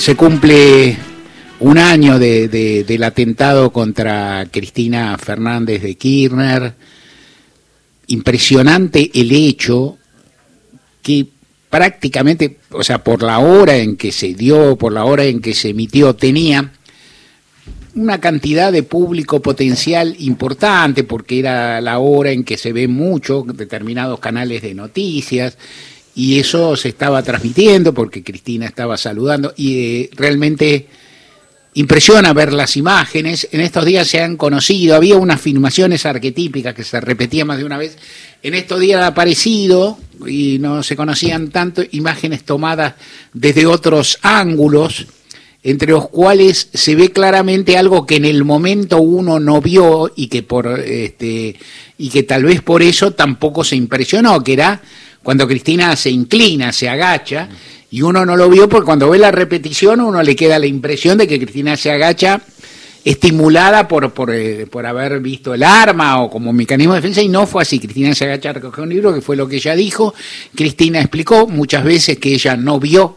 Se cumple un año del atentado contra Cristina Fernández de Kirchner. Impresionante el hecho que prácticamente, o sea, por la hora en que se dio, por la hora en que se emitió, tenía una cantidad de público potencial importante, porque era la hora en que se ven mucho determinados canales de noticias, y eso se estaba transmitiendo porque Cristina estaba saludando, y eh, realmente impresiona ver las imágenes. En estos días se han conocido, había unas filmaciones arquetípicas que se repetían más de una vez. En estos días ha aparecido, y no se conocían tanto, imágenes tomadas desde otros ángulos entre los cuales se ve claramente algo que en el momento uno no vio y que por este y que tal vez por eso tampoco se impresionó, que era cuando Cristina se inclina, se agacha y uno no lo vio porque cuando ve la repetición uno le queda la impresión de que Cristina se agacha estimulada por, por, eh, por, haber visto el arma o como mecanismo de defensa y no fue así. Cristina se agacha a recoger un libro, que fue lo que ella dijo. Cristina explicó muchas veces que ella no vio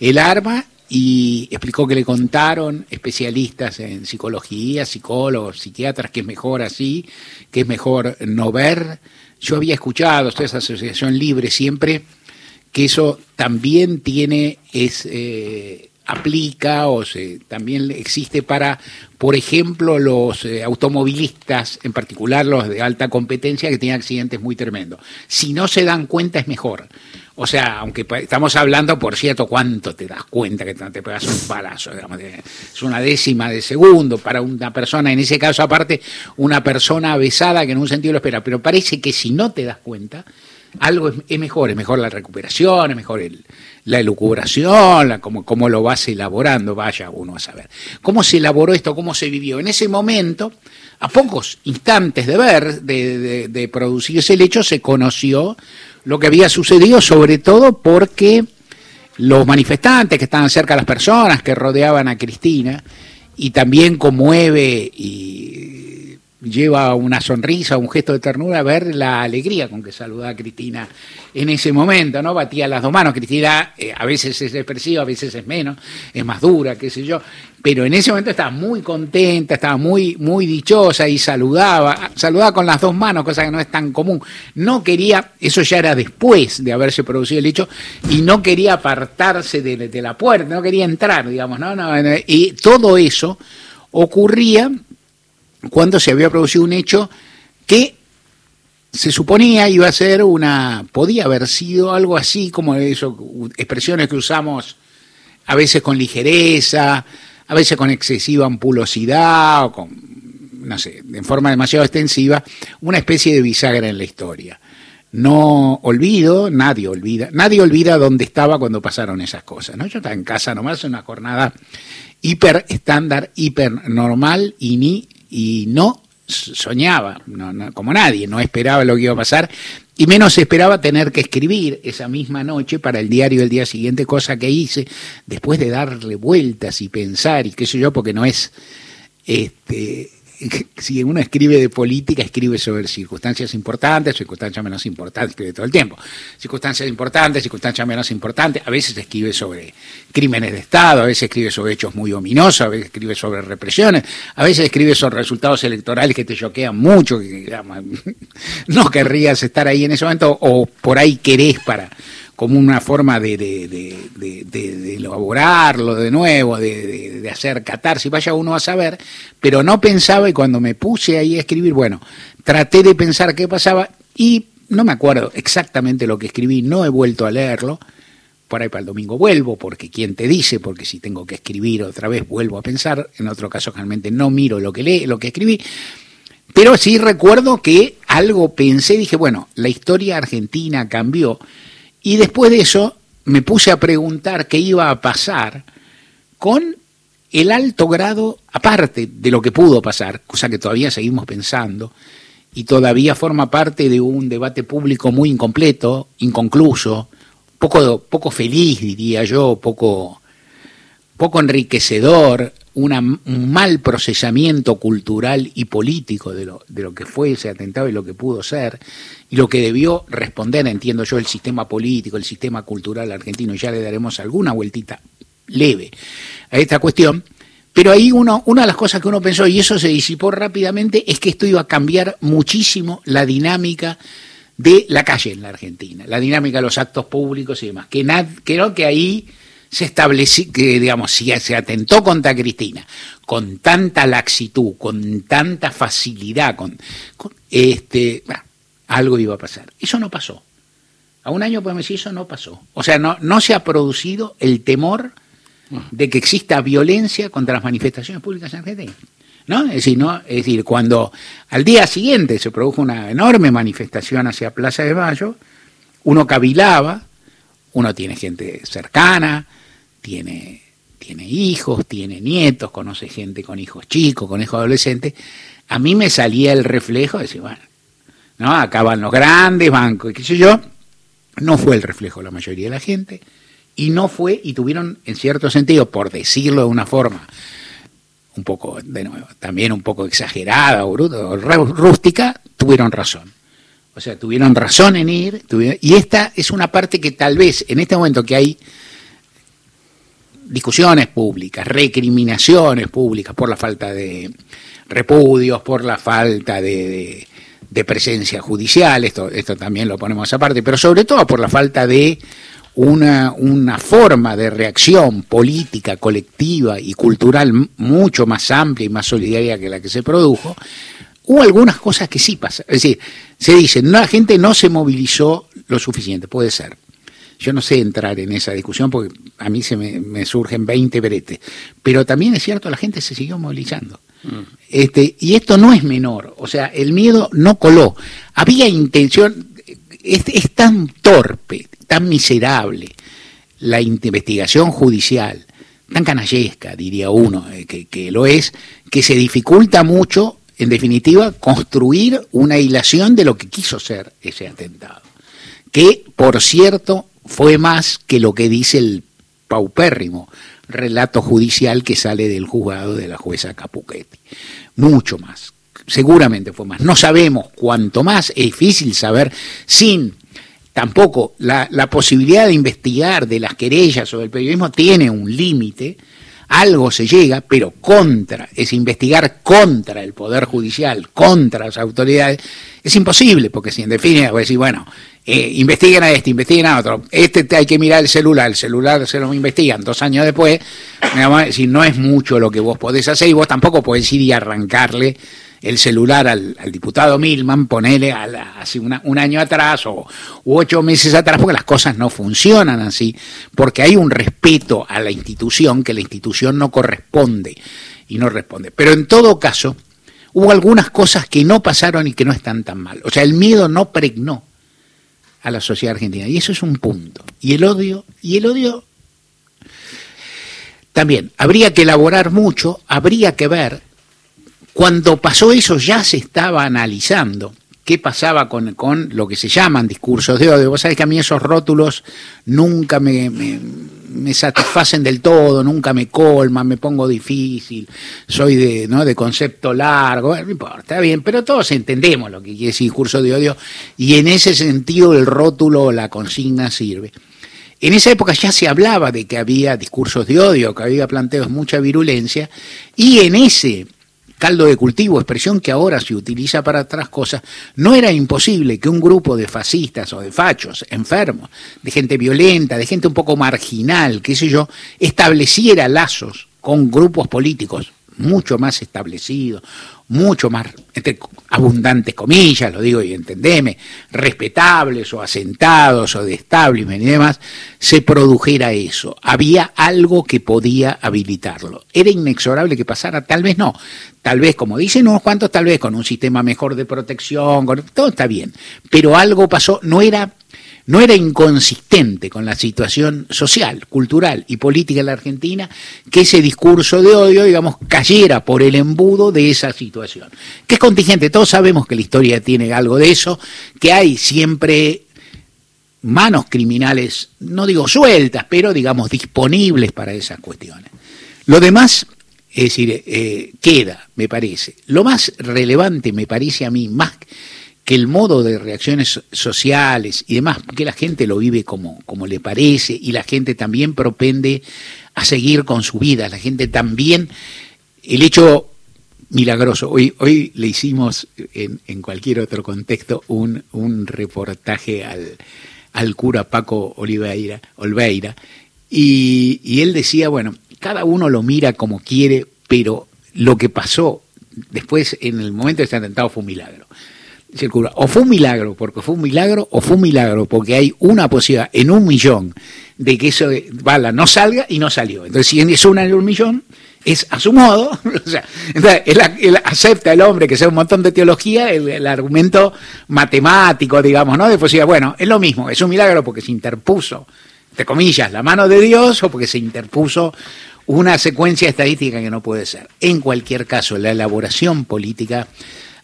el arma y explicó que le contaron especialistas en psicología, psicólogos, psiquiatras, que es mejor así, que es mejor no ver. Yo había escuchado, toda esa asociación libre siempre, que eso también tiene, es, eh, aplica o se, también existe para, por ejemplo, los eh, automovilistas, en particular los de alta competencia, que tienen accidentes muy tremendos. Si no se dan cuenta es mejor o sea, aunque estamos hablando, por cierto, ¿cuánto te das cuenta que te pegas un palazo? es una décima de segundo para una persona, en ese caso aparte, una persona besada que en un sentido lo espera. Pero parece que si no te das cuenta, algo es, mejor, es mejor la recuperación, es mejor la elucubración, cómo, lo vas elaborando, vaya uno a saber. ¿Cómo se elaboró esto? ¿Cómo se vivió? En ese momento, a pocos instantes de ver, de, de, de producirse el hecho, se conoció lo que había sucedido, sobre todo porque los manifestantes que estaban cerca de las personas que rodeaban a Cristina, y también conmueve y lleva una sonrisa, un gesto de ternura, ver la alegría con que saludaba a Cristina en ese momento, ¿no? Batía las dos manos. Cristina eh, a veces es expresiva, a veces es menos, es más dura, qué sé yo. Pero en ese momento estaba muy contenta, estaba muy, muy dichosa y saludaba, saludaba con las dos manos, cosa que no es tan común. No quería, eso ya era después de haberse producido el hecho, y no quería apartarse de, la puerta, no quería entrar, digamos, ¿no? no y todo eso ocurría cuando se había producido un hecho que se suponía iba a ser una, podía haber sido algo así como eso, expresiones que usamos a veces con ligereza, a veces con excesiva ampulosidad o con, no sé, en forma demasiado extensiva, una especie de bisagra en la historia. No olvido, nadie olvida, nadie olvida dónde estaba cuando pasaron esas cosas. ¿no? Yo estaba en casa nomás, una jornada hiper estándar, hiper normal y ni y no soñaba, como nadie, no esperaba lo que iba a pasar, y menos esperaba tener que escribir esa misma noche para el diario del día siguiente, cosa que hice después de darle vueltas y pensar y qué sé yo, porque no es este si uno escribe de política, escribe sobre circunstancias importantes, circunstancias menos importantes, escribe todo el tiempo. Circunstancias importantes, circunstancias menos importantes, a veces escribe sobre crímenes de Estado, a veces escribe sobre hechos muy ominosos, a veces escribe sobre represiones, a veces escribe sobre resultados electorales que te choquean mucho, que no querrías estar ahí en ese momento, o por ahí querés para como una forma de, elaborarlo de nuevo, de, hacer catarsis, vaya uno a saber, pero no pensaba y cuando me puse ahí a escribir, bueno, traté de pensar qué pasaba y no me acuerdo exactamente lo que escribí, no he vuelto a leerlo, por ahí para el domingo vuelvo, porque quién te dice, porque si tengo que escribir otra vez vuelvo a pensar, en otro caso realmente no miro lo que leí, lo que escribí, pero sí recuerdo que algo pensé, dije, bueno, la historia argentina cambió, y después de eso me puse a preguntar qué iba a pasar con el alto grado, aparte de lo que pudo pasar, cosa que todavía seguimos pensando, y todavía forma parte de un debate público muy incompleto, inconcluso, poco, poco feliz, diría yo, poco, poco enriquecedor, un mal procesamiento cultural y político de lo, de lo que fue ese atentado y lo que pudo ser, y lo que debió responder, entiendo yo, el sistema político, el sistema cultural argentino, y ya le daremos alguna vueltita leve a esta cuestión. Pero ahí uno, una de las cosas que uno pensó, y eso se disipó rápidamente, es que esto iba a cambiar muchísimo la dinámica de la calle en la Argentina, la dinámica de los actos públicos y demás. Que creo que ahí se estableció, que digamos, si se atentó contra Cristina con tanta laxitud, con tanta facilidad, con, este, algo iba a pasar. Eso no pasó. A un año podemos decir eso no pasó. O sea, no, no se ha producido el temor de que exista violencia contra las manifestaciones públicas en Argentina. ¿No? Es decir, decir, cuando al día siguiente se produjo una enorme manifestación hacia Plaza de Mayo, uno cavilaba, uno tiene gente cercana, tiene, tiene hijos, tiene nietos, conoce gente con hijos chicos, con hijos adolescentes, a mí me salía el reflejo de decir, bueno, ¿no? Acaban los grandes bancos, y qué sé yo, no fue el reflejo de la mayoría de la gente, y no fue, y tuvieron, en cierto sentido, por decirlo de una forma un poco, de nuevo, también un poco exagerada o, rústica, tuvieron razón. O sea, tuvieron razón en ir, y esta es una parte que tal vez en este momento que hay discusiones públicas, recriminaciones públicas por la falta de repudios, por la falta de, presencia judicial, esto, esto también lo ponemos aparte, pero sobre todo por la falta de una, una forma de reacción política, colectiva y cultural mucho más amplia y más solidaria que la que se produjo, hubo algunas cosas que sí pasan. Es decir, se dice, la gente no se movilizó lo suficiente, puede ser yo no sé entrar en esa discusión porque a mí se me, surgen 20 bretes. Pero también es cierto, la gente se siguió movilizando. Mm. Este, y esto no es menor, o sea, el miedo no coló. Había intención, es, es tan torpe, tan miserable la investigación judicial, tan canallesca, diría uno, eh, que, que lo es, que se dificulta mucho, en definitiva, construir una hilación de lo que quiso ser ese atentado. Que, por cierto, fue más que lo que dice el paupérrimo relato judicial que sale del juzgado de la jueza Capuchetti. Mucho más. Seguramente fue más. No sabemos cuánto más. Es difícil saber sin tampoco la, posibilidad de investigar de las querellas o del periodismo tiene un límite algo se llega, pero contra, es investigar contra el Poder Judicial, contra las autoridades, es imposible, porque si en definitiva voy a decir, bueno, eh, investiguen a este, investiguen a otro, este hay que mirar el celular, el celular se lo investigan dos años después, si no es mucho lo que vos podés hacer y vos tampoco podés ir y arrancarle el celular al, diputado Milman, ponele hace un año atrás o ocho meses atrás, porque las cosas no funcionan así, porque hay un respeto a la institución que la institución no corresponde y no responde. Pero en todo caso, hubo algunas cosas que no pasaron y que no están tan mal. O sea, el miedo no pregnó a la sociedad argentina y eso es un punto. Y el odio, y el odio también habría que elaborar mucho, habría que ver cuando pasó eso ya se estaba analizando qué pasaba con, lo que se llaman discursos de odio. Vos sabés que a mí esos rótulos nunca me, satisfacen del todo, nunca me colman, me pongo difícil, soy de, ¿no? de concepto largo, no importa, está bien, pero todos entendemos lo que quiere decir discurso de odio y en ese sentido el rótulo o la consigna sirve. En esa época ya se hablaba de que había discursos de odio, que había planteos mucha virulencia, y en ese caldo de cultivo, expresión que ahora se utiliza para otras cosas, no era imposible que un grupo de fascistas o de fachos enfermos, de gente violenta, de gente un poco marginal, qué sé yo, estableciera lazos con grupos políticos mucho más establecidos, mucho más, entre abundantes comillas, lo digo y entendeme, respetables o asentados o de establishment y demás, se produjera eso. Había algo que podía habilitarlo. Era inexorable que pasara, tal vez no. Tal vez, como dicen unos cuantos, tal vez con un sistema mejor de protección, todo está bien. Pero algo pasó, no era no era inconsistente con la situación social, cultural y política de la Argentina que ese discurso de odio, digamos, cayera por el embudo de esa situación. Que es contingente, todos sabemos que la historia tiene algo de eso, que hay siempre manos criminales, no digo sueltas, pero digamos disponibles para esas cuestiones. Lo demás, es decir, eh, queda, me parece. Lo más relevante me parece a mí, más que el modo de reacciones sociales y demás, que la gente lo vive como, como le parece y la gente también propende a seguir con su vida. La gente también, el hecho milagroso, hoy, hoy le hicimos en, en cualquier otro contexto un, un reportaje al, al cura Paco Oliveira, Olveira, y, y él decía, bueno, cada uno lo mira como quiere, pero lo que pasó después en el momento de este atentado fue un milagro. Dice el cura, o fue un milagro porque fue un milagro, o fue un milagro porque hay una posibilidad en un millón de que eso bala no salga y no salió. Entonces, si es una en un millón, es a su modo, o sea, entonces, él, acepta el hombre que sea un montón de teología, el, argumento matemático, digamos, ¿no? De posibilidad, bueno, es lo mismo, es un milagro porque se interpuso, entre comillas, la mano de Dios o porque se interpuso una secuencia estadística que no puede ser. En cualquier caso, la elaboración política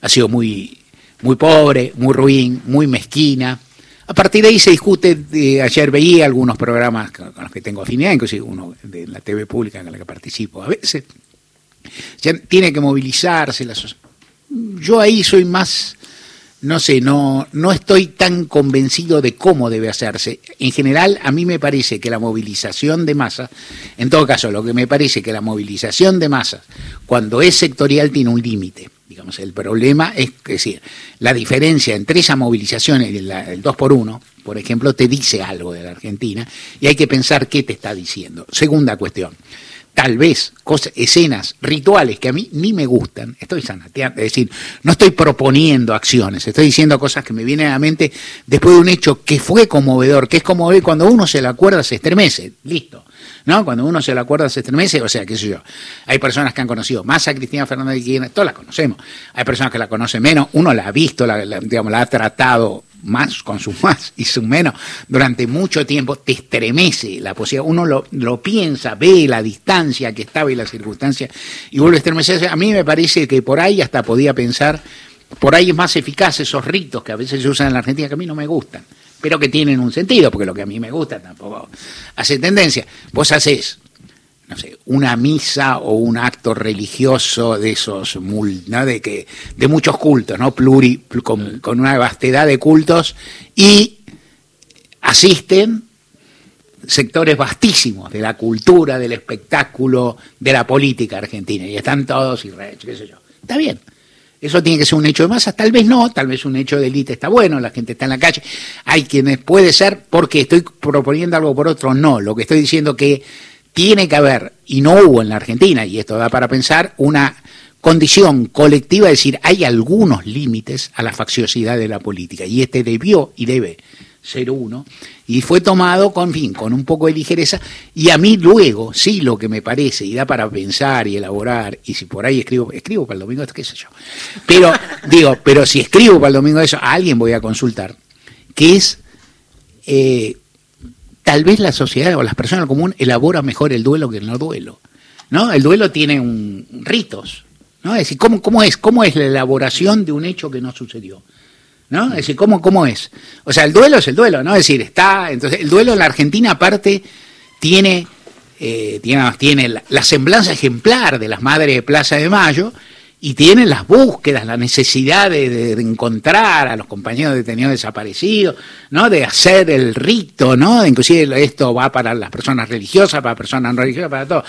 ha sido muy, muy pobre, muy ruin, muy mezquina, a partir de ahí se discute, ayer veía algunos programas con, los que tengo afinidad, inclusive uno de la TV pública en la que participo. A veces tiene que movilizarse. La Yo ahí soy más, no sé, no, no estoy tan convencido de cómo debe hacerse. En general, a mí me parece que la movilización de masas, en todo caso, lo que me parece que la movilización de masas, cuando es sectorial, tiene un límite. Digamos, el problema es decir, la diferencia entre esa movilización y el 2 por 1 por ejemplo, te dice algo de la Argentina y hay que pensar qué te está diciendo. Segunda cuestión, tal vez cosas, escenas, rituales que a mí ni me gustan, estoy sanateando, es decir, no estoy proponiendo acciones, estoy diciendo cosas que me vienen a la mente después de un hecho que fue conmovedor, que es como cuando uno se la acuerda se estremece, listo. ¿No? Cuando uno se la acuerda se estremece, o sea, qué sé yo. Hay personas que han conocido más a Cristina Fernández de Kirchner, todas la conocemos. Hay personas que la conocen menos, uno la ha visto, la, digamos, la ha tratado más con su más y su menos durante mucho tiempo, te estremece la posibilidad. Uno lo, lo piensa, ve la distancia que estaba y la circunstancia y vuelve a estremecerse. A mí me parece que por ahí hasta podía pensar, por ahí es más eficaz esos ritos que a veces se usan en la Argentina que a mí no me gustan pero que tienen un sentido, porque lo que a mí me gusta tampoco hace tendencia. Vos haces, no sé, una misa o un acto religioso de esos, ¿no? de, que, de muchos cultos, ¿no? Pluri, con, con una vastedad de cultos, y asisten sectores vastísimos de la cultura, del espectáculo, de la política argentina, y están todos y qué sé yo. Está bien. Eso tiene que ser un hecho de masa, tal vez no, tal vez un hecho de élite está bueno, la gente está en la calle. Hay quienes puede ser porque estoy proponiendo algo por otro, no. Lo que estoy diciendo que tiene que haber, y no hubo en la Argentina, y esto da para pensar, una condición colectiva, es decir, hay algunos límites a la facciosidad de la política, y este debió y debe 01, y fue tomado con fin, con un poco de ligereza, y a mí luego, sí, lo que me parece, y da para pensar y elaborar, y si por ahí escribo, escribo para el domingo, qué sé yo, pero digo, pero si escribo para el domingo eso, a alguien voy a consultar, que es, eh, tal vez la sociedad o las personas común elaboran mejor el duelo que el no duelo, ¿no? El duelo tiene un, ritos, ¿no? Es decir, ¿cómo, cómo, es, ¿cómo es la elaboración de un hecho que no sucedió? ¿No? Es decir, ¿cómo, ¿cómo es? O sea, el duelo es el duelo, ¿no? Es decir, está. Entonces, el duelo en la Argentina, aparte, tiene, eh, tiene, tiene la, semblanza ejemplar de las madres de Plaza de Mayo y tiene las búsquedas, la necesidad de, encontrar a los compañeros detenidos desaparecidos, ¿no? De hacer el rito, ¿no? Inclusive esto va para las personas religiosas, para personas no religiosas, para todo.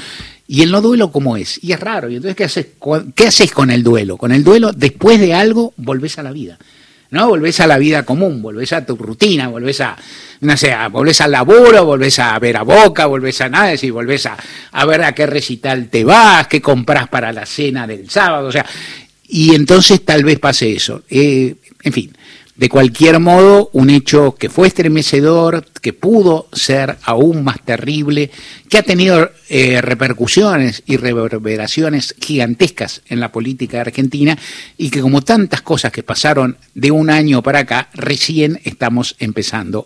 Y el no duelo, ¿cómo es? Y es raro. Y entonces, ¿qué haces, ¿qué haces con el duelo? Con el duelo, después de algo, volvés a la vida. ¿No? Volvés a la vida común, volvés a tu rutina, volvés a, no sé, volvés al laburo, volvés a ver a Boca, volvés a nada, y volvés a, a ver a qué recital te vas, qué compras para la cena del sábado, o sea, y entonces tal vez pase eso. Eh, en fin, de cualquier modo, un hecho que fue estremecedor, que pudo ser aún más terrible, que ha tenido eh, repercusiones y reverberaciones gigantescas en la política argentina y que como tantas cosas que pasaron de un año para acá, recién estamos empezando